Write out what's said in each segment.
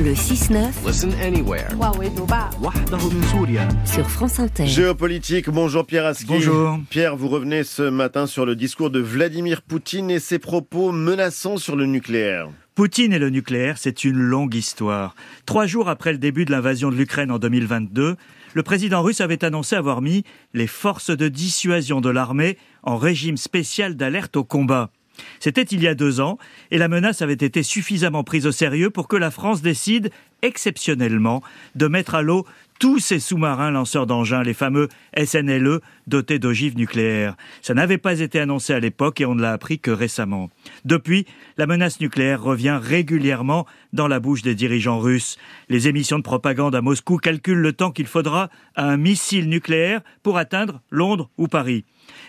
Le 6-9. Listen anywhere. Sur France Inter. Géopolitique, bonjour Pierre Aski. Bonjour. Pierre, vous revenez ce matin sur le discours de Vladimir Poutine et ses propos menaçants sur le nucléaire. Poutine et le nucléaire, c'est une longue histoire. Trois jours après le début de l'invasion de l'Ukraine en 2022, le président russe avait annoncé avoir mis les forces de dissuasion de l'armée en régime spécial d'alerte au combat. C'était il y a deux ans, et la menace avait été suffisamment prise au sérieux pour que la France décide, exceptionnellement, de mettre à l'eau tous ces sous-marins lanceurs d'engins, les fameux SNLE, dotés d'ogives nucléaires. Ça n'avait pas été annoncé à l'époque et on ne l'a appris que récemment. Depuis, la menace nucléaire revient régulièrement dans la bouche des dirigeants russes. Les émissions de propagande à Moscou calculent le temps qu'il faudra à un missile nucléaire pour atteindre Londres ou Paris.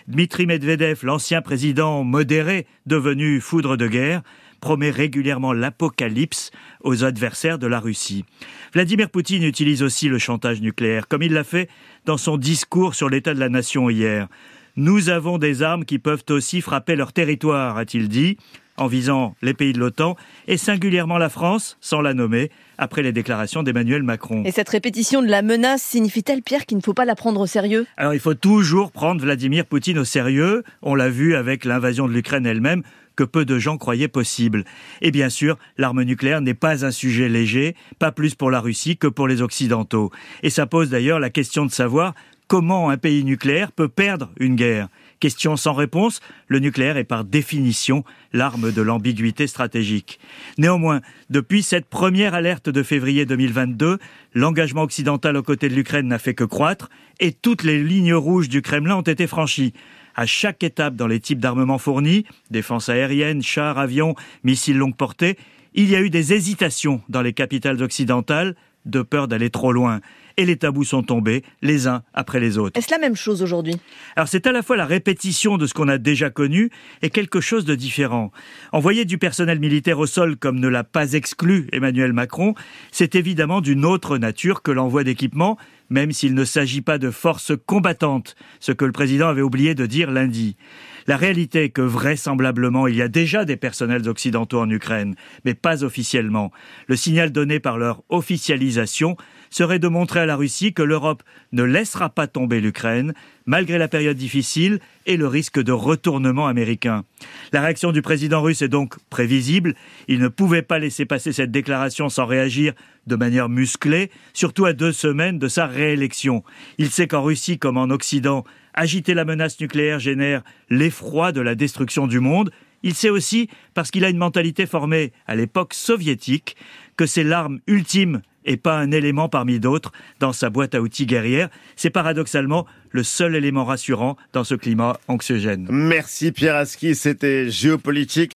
Dmitri Medvedev, l'ancien président modéré devenu foudre de guerre, promet régulièrement l'apocalypse aux adversaires de la Russie. Vladimir Poutine utilise aussi le chantage nucléaire, comme il l'a fait dans son discours sur l'état de la nation hier. Nous avons des armes qui peuvent aussi frapper leur territoire, a-t-il dit, en visant les pays de l'OTAN, et singulièrement la France, sans la nommer, après les déclarations d'Emmanuel Macron. Et cette répétition de la menace signifie-t-elle, Pierre, qu'il ne faut pas la prendre au sérieux? Alors il faut toujours prendre Vladimir Poutine au sérieux. On l'a vu avec l'invasion de l'Ukraine elle-même que peu de gens croyaient possible. Et bien sûr, l'arme nucléaire n'est pas un sujet léger, pas plus pour la Russie que pour les Occidentaux. Et ça pose d'ailleurs la question de savoir comment un pays nucléaire peut perdre une guerre? Question sans réponse, le nucléaire est par définition l'arme de l'ambiguïté stratégique. Néanmoins, depuis cette première alerte de février 2022, l'engagement occidental aux côtés de l'Ukraine n'a fait que croître et toutes les lignes rouges du Kremlin ont été franchies à chaque étape dans les types d'armements fournis, défense aérienne, chars, avions, missiles longue portée, il y a eu des hésitations dans les capitales occidentales de peur d'aller trop loin. Et les tabous sont tombés, les uns après les autres. Est-ce la même chose aujourd'hui? Alors c'est à la fois la répétition de ce qu'on a déjà connu et quelque chose de différent. Envoyer du personnel militaire au sol comme ne l'a pas exclu Emmanuel Macron, c'est évidemment d'une autre nature que l'envoi d'équipements, même s'il ne s'agit pas de forces combattantes, ce que le président avait oublié de dire lundi. La réalité est que vraisemblablement il y a déjà des personnels occidentaux en Ukraine, mais pas officiellement. Le signal donné par leur officialisation serait de montrer à la Russie que l'Europe ne laissera pas tomber l'Ukraine, malgré la période difficile et le risque de retournement américain. La réaction du président russe est donc prévisible. Il ne pouvait pas laisser passer cette déclaration sans réagir de manière musclée, surtout à deux semaines de sa réélection. Il sait qu'en Russie comme en Occident, agiter la menace nucléaire génère l'effroi de la destruction du monde. Il sait aussi, parce qu'il a une mentalité formée à l'époque soviétique, que c'est l'arme ultime et pas un élément parmi d'autres dans sa boîte à outils guerrière. C'est paradoxalement le seul élément rassurant dans ce climat anxiogène. Merci Pierre Aski, c'était géopolitique.